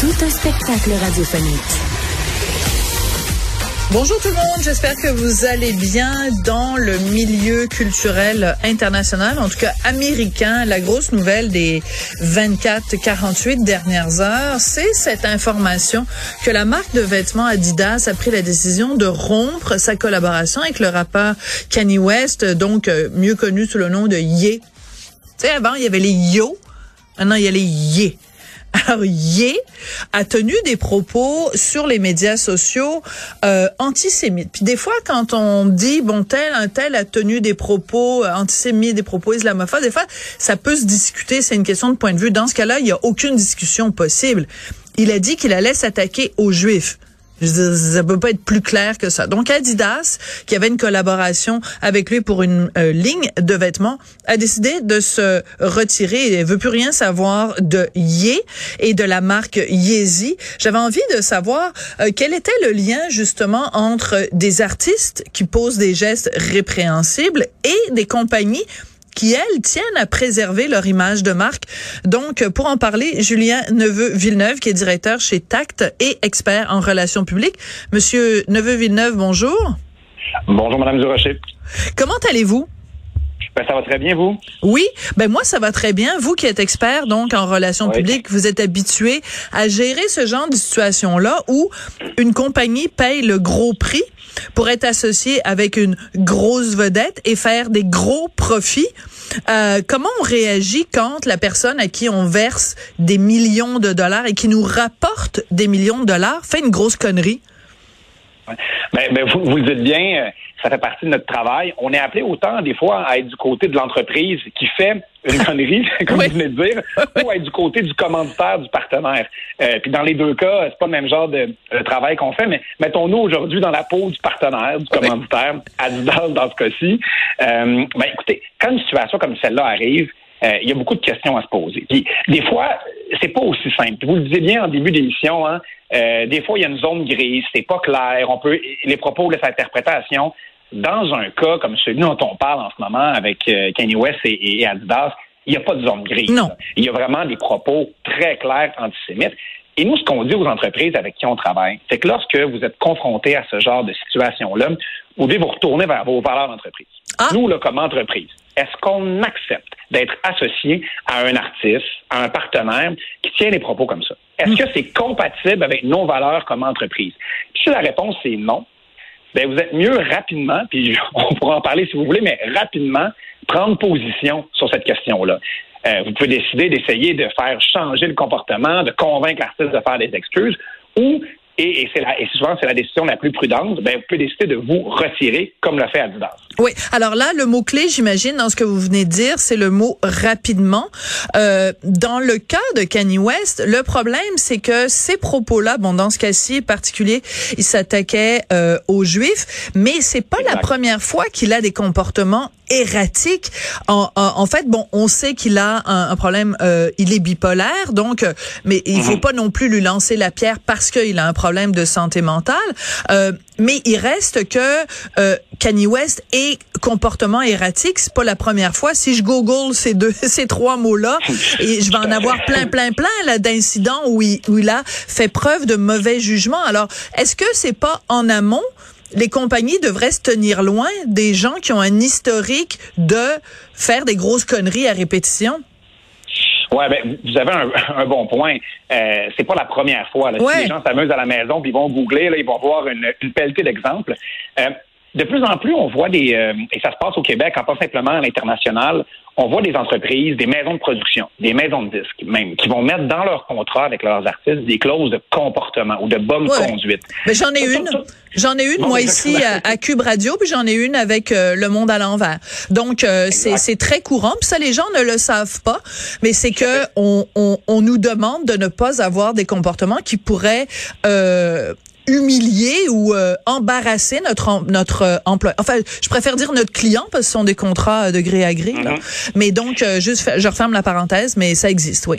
Tout un spectacle radiophonique. Bonjour tout le monde, j'espère que vous allez bien dans le milieu culturel international, en tout cas américain. La grosse nouvelle des 24-48 dernières heures, c'est cette information que la marque de vêtements Adidas a pris la décision de rompre sa collaboration avec le rappeur Kanye West, donc euh, mieux connu sous le nom de Ye. Tu sais, avant, il y avait les Yo, maintenant il y a les Ye. Alors, Ye a tenu des propos sur les médias sociaux euh, antisémites. Puis des fois, quand on dit, bon, tel, un tel a tenu des propos euh, antisémites, des propos islamophobes, des fois, ça peut se discuter, c'est une question de point de vue. Dans ce cas-là, il n'y a aucune discussion possible. Il a dit qu'il allait s'attaquer aux Juifs. Je veux ça peut pas être plus clair que ça. Donc Adidas, qui avait une collaboration avec lui pour une euh, ligne de vêtements, a décidé de se retirer et veut plus rien savoir de Ye et de la marque Yeezy. J'avais envie de savoir euh, quel était le lien justement entre des artistes qui posent des gestes répréhensibles et des compagnies qui, elles, tiennent à préserver leur image de marque. Donc, pour en parler, Julien Neveu-Villeneuve, qui est directeur chez Tact et expert en relations publiques. Monsieur Neveu-Villeneuve, bonjour. Bonjour, Madame Durocher. Comment allez-vous? Ben, ça va très bien, vous? Oui, ben moi ça va très bien. Vous qui êtes expert donc en relations Oui. publiques, vous êtes habitué à gérer ce genre de situation là où une compagnie paye le gros prix pour être associée avec une grosse vedette et faire des gros profits. Euh, comment on réagit quand la personne à qui on verse des millions de dollars et qui nous rapporte des millions de dollars fait une grosse connerie? Ben, ben, vous, vous le dites bien, euh, ça fait partie de notre travail. On est appelé autant, des fois, à être du côté de l'entreprise qui fait une connerie, comme Oui. vous venez de dire, ou à être du côté du commanditaire, du partenaire. Euh, puis dans les deux cas, c'est pas le même genre de, travail qu'on fait, mais mettons-nous aujourd'hui dans la peau du partenaire, du commanditaire, Adidas dans ce cas-ci. Euh, ben, écoutez, quand une situation comme celle-là arrive, euh, il y a beaucoup de questions à se poser. Puis, des fois, c'est pas aussi simple. Vous le disiez bien en début d'émission, hein, euh, des fois, il y a une zone grise, c'est pas clair, on peut les propos laissent interprétation. Dans un cas comme celui dont on parle en ce moment avec euh, Kanye West et, et Adidas, il n'y a pas de zone grise. Non. Il y a vraiment des propos très clairs antisémites. Et nous, ce qu'on dit aux entreprises avec qui on travaille, c'est que lorsque vous êtes confronté à ce genre de situation-là, vous devez vous retourner vers vos valeurs d'entreprise. Ah. Nous, là, comme entreprise, est-ce qu'on accepte d'être associé à un artiste, à un partenaire qui tient des propos comme ça? Est-ce que c'est compatible avec nos valeurs comme entreprise? Puis si la réponse est non, ben vous êtes mieux rapidement, puis on pourra en parler si vous voulez, mais rapidement prendre position sur cette question-là. Euh, vous pouvez décider d'essayer de faire changer le comportement, de convaincre l'artiste de faire des excuses, ou et, et c'est la, et souvent c'est la décision la plus prudente, ben vous pouvez décider de vous retirer, comme l'a fait Adidas. Oui. Alors là, le mot clé, j'imagine, dans ce que vous venez de dire, c'est le mot rapidement. Euh, dans le cas de Kanye West, le problème, c'est que ces propos-là, bon, dans ce cas-ci particulier, il s'attaquait euh, aux Juifs, mais c'est pas la première fois qu'il a des comportements erratique. En, en, fait, bon, on sait qu'il a un, problème, euh, il est bipolaire, donc, euh, mais il faut mhm. pas non plus lui lancer la pierre parce qu'il a un problème de santé mentale. Euh, mais il reste que euh, Kanye West est comportement erratique. C'est pas la première fois. Si je google ces deux, ces trois mots-là, et je vais en avoir plein, plein, plein là d'incidents où il, où il a fait preuve de mauvais jugement. Alors, est-ce que c'est pas en amont les compagnies devraient se tenir loin des gens qui ont un historique de faire des grosses conneries à répétition? Ouais, ben, vous avez un, bon point. Euh, c'est pas la première fois. Là. Si les gens s'amusent à la maison, puis ils vont googler, là, ils vont voir une, une pelletée d'exemples. Euh, de plus en plus, on voit des, euh, et ça se passe au Québec, en pas simplement à l'international, on voit des entreprises, des maisons de production, des maisons de disques même, qui vont mettre dans leur contrat avec leurs artistes des clauses de comportement ou de bonne conduite. Mais j'en ai une. J'en ai une, moi, ici, à, Cube Radio, puis j'en ai une avec euh, Le Monde à l'envers. Donc, euh, c'est très courant. Puis ça, les gens ne le savent pas, mais c'est que on, on, on, nous demande de ne pas avoir des comportements qui pourraient euh, humilier ou euh, embarrasser notre notre euh, emploi. Enfin, je préfère dire notre client parce que ce sont des contrats de gré à gré. Mm-hmm. Mais donc, euh, juste, je referme la parenthèse, mais ça existe, oui.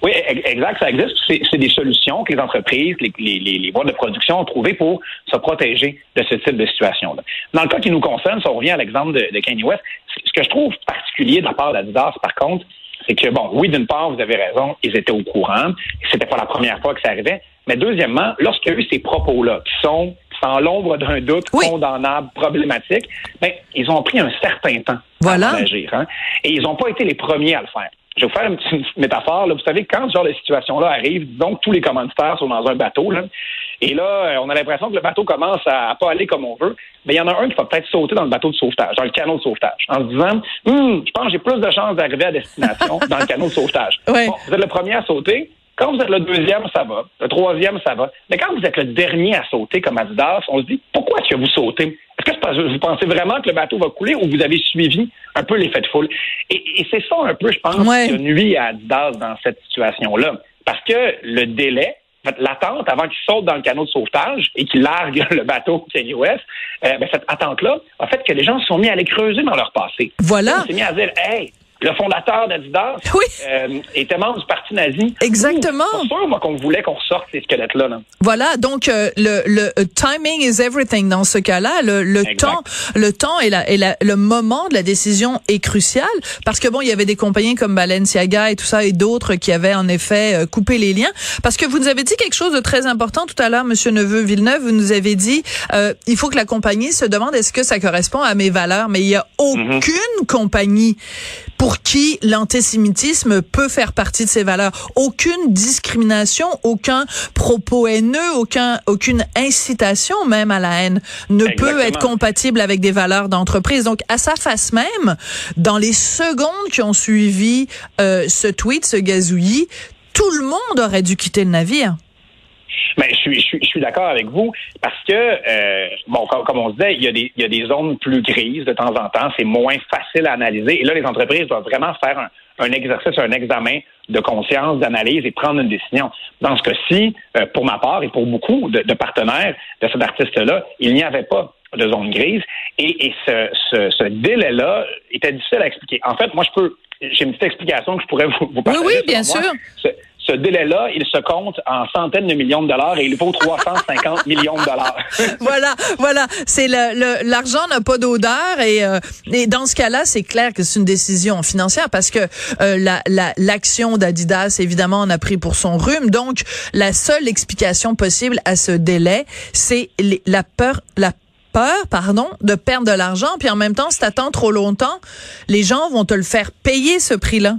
Oui, exact, ça existe. C'est des solutions que les entreprises, les, les, les, boîtes de production ont trouvées pour se protéger de ce type de situation-là. Dans le cas qui nous concerne, si on revient à l'exemple de, de Kanye West, ce que je trouve particulier de la part d'Adidas, par contre, c'est que, bon, oui, d'une part, vous avez raison, ils étaient au courant. C'était pas la première fois que ça arrivait. Mais deuxièmement, lorsqu'il y a eu ces propos-là, qui sont, sans l'ombre d'un doute, condamnables, problématiques, ben, ils ont pris un certain temps voilà. à réagir. Hein? Et ils n'ont pas été les premiers à le faire. Je vais vous faire une petite métaphore. Là. Vous savez, quand ce genre de situation-là arrive, donc tous les commanditaires sont dans un bateau, là, et là, euh, on a l'impression que le bateau commence à, pas aller comme on veut, mais il y en a un qui va peut-être sauter dans le bateau de sauvetage, dans le canot de sauvetage, en se disant, hum, je pense que j'ai plus de chances d'arriver à destination dans le canot de sauvetage. Bon, vous êtes le premier à sauter, quand vous êtes le deuxième, ça va. Le troisième, ça va. Mais quand vous êtes le dernier à sauter comme Adidas, on se dit pourquoi est-ce que vous sautez? Est-ce que vous pensez vraiment que le bateau va couler ou vous avez suivi un peu l'effet de foule? Et, c'est ça un peu, je pense, qui nuit à Adidas dans cette situation-là. Parce que le délai, l'attente avant qu'il saute dans le canot de sauvetage et qu'il largue le bateau Kanye West, euh, ben, cette attente-là a fait que les gens se sont mis à aller creuser dans leur passé. Voilà. Ils se sont mis à dire, hey, le fondateur d'Adidas euh, était membre du parti nazi. Exactement. C'est sûr, moi, qu'on voulait qu'on ressorte ces squelettes-là. Voilà, donc euh, le, le euh, timing is everything dans ce cas-là. Le, le temps, le temps et, la, et la, le moment de la décision est crucial parce que bon, il y avait des compagnies comme Balenciaga et tout ça et d'autres qui avaient en effet coupé les liens. Parce que vous nous avez dit quelque chose de très important tout à l'heure, Monsieur Neveu Villeneuve. Vous nous avez dit, il faut que la compagnie se demande est-ce que ça correspond à mes valeurs? Mais il y a mhm. aucune compagnie pour qui l'antisémitisme peut faire partie de ses valeurs. Aucune discrimination, aucun propos haineux, aucun, aucune incitation même à la haine ne peut être compatible avec des valeurs d'entreprise. Donc, à sa face même, dans les secondes qui ont suivi euh, ce tweet, ce gazouillis, tout le monde aurait dû quitter le navire. Mais je suis, je suis, d'accord avec vous parce que, euh, bon, comme, on se disait, il y, a des, il y a des zones plus grises de temps en temps. C'est moins facile à analyser. Et là, les entreprises doivent vraiment faire un, un exercice, un examen de conscience, d'analyse et prendre une décision. Dans ce cas-ci, euh, pour ma part et pour beaucoup de, de partenaires de cet artiste-là, il n'y avait pas de zone grise. Et, et ce, ce, ce délai-là était difficile à expliquer. En fait, moi, je peux, j'ai une petite explication que je pourrais vous, vous partager. Oui, oui, bien sûr ce délai-là, il se compte en centaines de millions de dollars et il vaut 350 millions de dollars. voilà, voilà. C'est le, l'argent n'a pas d'odeur et, euh, et dans ce cas-là, c'est clair que c'est une décision financière parce que euh, la, la, l'action d'Adidas, évidemment, en a pris pour son rhume. Donc, la seule explication possible à ce délai, c'est la peur, la peur, pardon, de perdre de l'argent. Puis en même temps, si t'attends trop longtemps, les gens vont te le faire payer ce prix-là.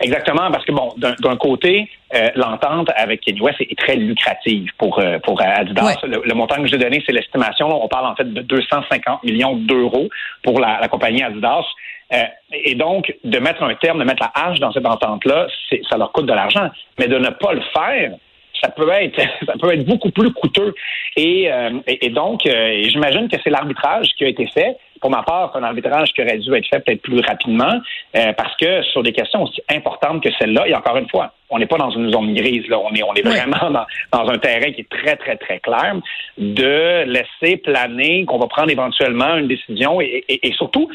Exactement, parce que bon, d'un côté, euh, l'entente avec Kanye West est, très lucrative pour euh, pour Adidas. Le, montant que j'ai donné, c'est l'estimation. On parle en fait de 250 millions d'euros pour la, compagnie Adidas. Euh, et donc, de mettre un terme, de mettre la hache dans cette entente-là, ça leur coûte de l'argent. Mais de ne pas le faire, ça peut être ça peut être beaucoup plus coûteux. Et, et, donc, j'imagine que c'est l'arbitrage qui a été fait pour ma part, un arbitrage qui aurait dû être fait peut-être plus rapidement, euh, parce que sur des questions aussi importantes que celle-là, et encore une fois, on n'est pas dans une zone grise. Là. On est, on est vraiment dans, dans un terrain qui est très, très, très clair de laisser planer qu'on va prendre éventuellement une décision et, et, et surtout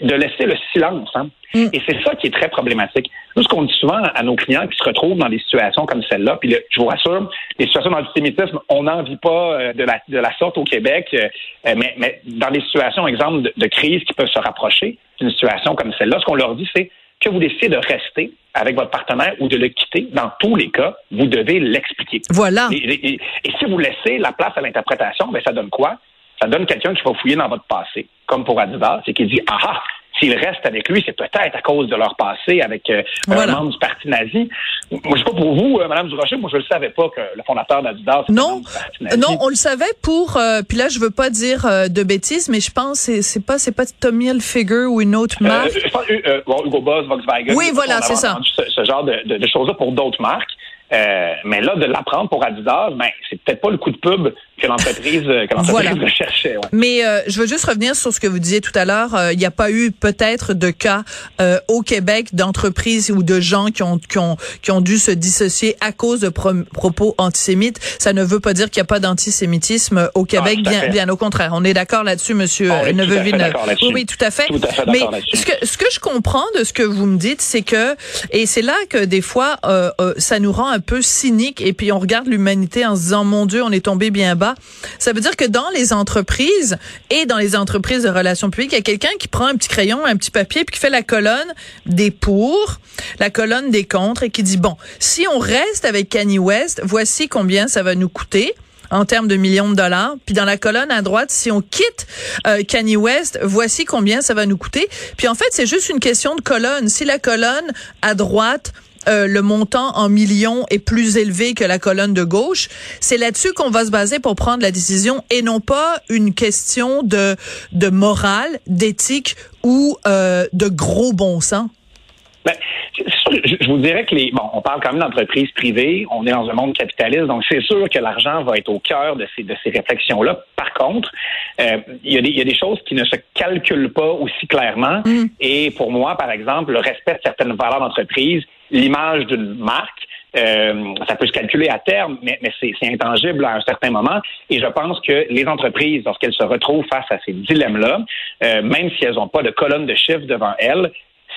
de laisser le silence. Hein. Mm. Et c'est ça qui est très problématique. Nous, ce qu'on dit souvent à nos clients qui se retrouvent dans des situations comme celle-là, puis je vous rassure, les situations d'antisémitisme, on n'en vit pas euh, de la, de la sorte au Québec, euh, mais, mais dans des situations, exemple, de, de crise qui peuvent se rapprocher d'une situation comme celle-là, ce qu'on leur dit, c'est que vous décidez de rester avec votre partenaire ou de le quitter, dans tous les cas, vous devez l'expliquer. Voilà. Et, si vous laissez la place à l'interprétation, ben ça donne quoi? Ça donne quelqu'un qui va fouiller dans votre passé, comme pour Adidas, et qui dit Ah ah, s'ils restent avec lui, c'est peut-être à cause de leur passé avec euh, un membre du parti nazi. Moi, je sais pas pour vous, euh, Madame Durocher, moi je ne savais pas que le fondateur d'Adidas non, non, on le savait pour. Euh, puis là, je veux pas dire de bêtises, mais je pense c'est c'est pas c'est pas Tommy Hilfiger ou une autre marque. je pense Hugo Boss, Volkswagen. Oui, voilà, c'est ça. Ce, ce, genre de, de, de choses-là pour d'autres marques. Euh, mais là, de l'apprendre pour Adidas, ben, c'est peut-être pas le coup de pub que l'entreprise que l'entreprise recherchait. Ouais. Mais euh, je veux juste revenir sur ce que vous disiez tout à l'heure. Euh, il n'y a pas eu peut-être de cas au Québec d'entreprises ou de gens qui ont, qui ont qui ont dû se dissocier à cause de propos antisémites. Ça ne veut pas dire qu'il n'y a pas d'antisémitisme au Québec. Ah, bien, bien au contraire. On est d'accord là-dessus, Monsieur oui, Neveu-Villeneuve. Oui, oui, tout à fait. Tout à fait mais ce que ce que je comprends de ce que vous me dites, c'est que et c'est là que des fois ça nous rend un un peu cynique et puis on regarde l'humanité en se disant mon Dieu, on est tombé bien bas. Ça veut dire que dans les entreprises et dans les entreprises de relations publiques, il y a quelqu'un qui prend un petit crayon, un petit papier puis qui fait la colonne des pour, la colonne des contre et qui dit bon, si on reste avec Kanye West, voici combien ça va nous coûter en termes de millions de dollars. Puis dans la colonne à droite, si on quitte euh, Kanye West, voici combien ça va nous coûter. Puis en fait, c'est juste une question de colonne. Si la colonne à droite euh, le montant en millions est plus élevé que la colonne de gauche. C'est là-dessus qu'on va se baser pour prendre la décision et non pas une question de, de morale, d'éthique ou euh, de gros bon sens. Ben, je, vous dirais que les bon, on parle quand même d'entreprises privées, on est dans un monde capitaliste, donc c'est sûr que l'argent va être au cœur de ces de ces réflexions-là. Par contre, euh, il, y a des, il y a des choses qui ne se calculent pas aussi clairement. Mm. Et pour moi, par exemple, le respect de certaines valeurs d'entreprise, l'image d'une marque, euh, ça peut se calculer à terme, mais, mais c'est intangible à un certain moment. Et je pense que les entreprises, lorsqu'elles se retrouvent face à ces dilemmes-là, euh, même si elles n'ont pas de colonne de chiffres devant elles,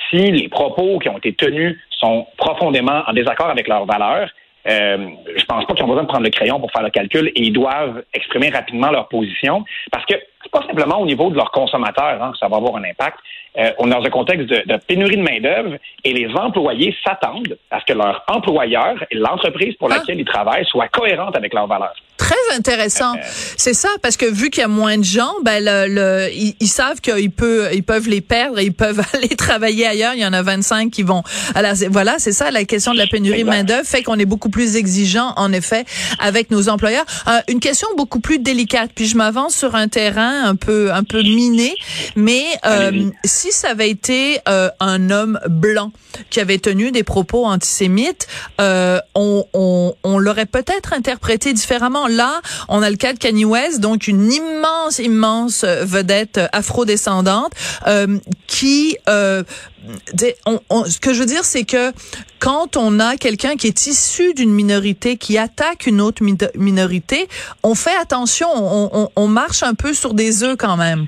si les propos qui ont été tenus sont profondément en désaccord avec leurs valeurs, euh, je pense pas qu'ils ont besoin de prendre le crayon pour faire le calcul et ils doivent exprimer rapidement leur position parce que c'est pas simplement au niveau de leurs consommateurs hein, que ça va avoir un impact. Euh, on est dans un contexte de, de pénurie de main-d'œuvre et les employés s'attendent à ce que leur employeur et l'entreprise pour ah. laquelle ils travaillent soient cohérentes avec leurs valeurs. Très intéressant. Euh, c'est ça, parce que vu qu'il y a moins de gens, ben le, ils, savent qu'ils peuvent, ils peuvent les perdre et ils peuvent aller travailler ailleurs. Il y en a 25 qui vont. Alors voilà, c'est ça la question de la pénurie de main d'œuvre fait qu'on est beaucoup plus exigeant, en effet, avec nos employeurs. Euh, une question beaucoup plus délicate. Puis je m'avance sur un terrain un peu, un peu miné, mais euh, si ça avait été euh, un homme blanc qui avait tenu des propos antisémites, euh, on, on, on l'aurait peut-être interprété différemment. Là, on a le cas de Kanye West, donc une immense, immense vedette afro-descendante qui on, on, ce que je veux dire, c'est que quand on a quelqu'un qui est issu d'une minorité qui attaque une autre minorité, on fait attention, on, on marche un peu sur des œufs quand même.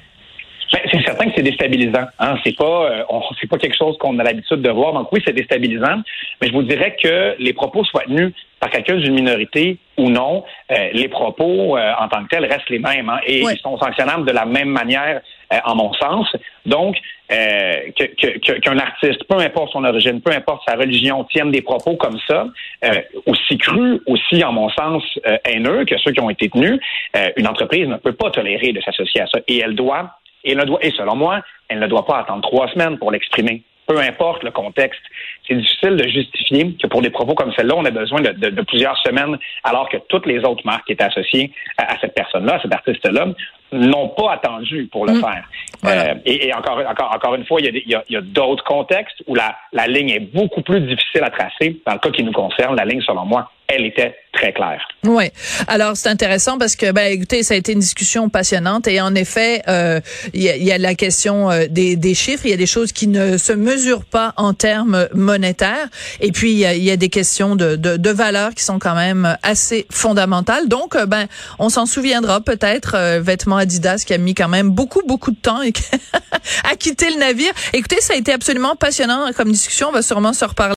Ben, c'est certain que c'est déstabilisant. Hein? C'est pas, euh, c'est pas quelque chose qu'on a l'habitude de voir. Donc oui, c'est déstabilisant. Mais je vous dirais que les propos soient tenus par quelqu'un d'une minorité ou non, euh, les propos euh, en tant que tels restent les mêmes hein, et ils sont sanctionnables de la même manière, en mon sens. Donc qu'un que, artiste, peu importe son origine, peu importe sa religion, tienne des propos comme ça, aussi crus, aussi en mon sens haineux que ceux qui ont été tenus, une entreprise ne peut pas tolérer de s'associer à ça et elle doit et, doit, et selon moi, elle ne doit pas attendre trois semaines pour l'exprimer. Peu importe le contexte. C'est difficile de justifier que pour des propos comme celle-là, on a besoin de, plusieurs semaines, alors que toutes les autres marques qui étaient associées à, cette personne-là, à cet artiste-là, n'ont pas attendu pour le mm. faire. Euh, et, encore, encore, encore une fois, il y a, a d'autres contextes où la, la ligne est beaucoup plus difficile à tracer. Dans le cas qui nous concerne, la ligne, selon moi, elle était très claire. Oui. Alors c'est intéressant parce que ben écoutez, ça a été une discussion passionnante et en effet, euh, il y, a, la question euh, des, chiffres, il y a des choses qui ne se mesurent pas en termes monétaires et puis il y a, des questions de, de, valeurs qui sont quand même assez fondamentales. Donc euh, ben on s'en souviendra peut-être euh, vêtements Adidas qui a mis quand même beaucoup beaucoup de temps à quitter le navire. Écoutez, ça a été absolument passionnant comme discussion, on va sûrement se reparler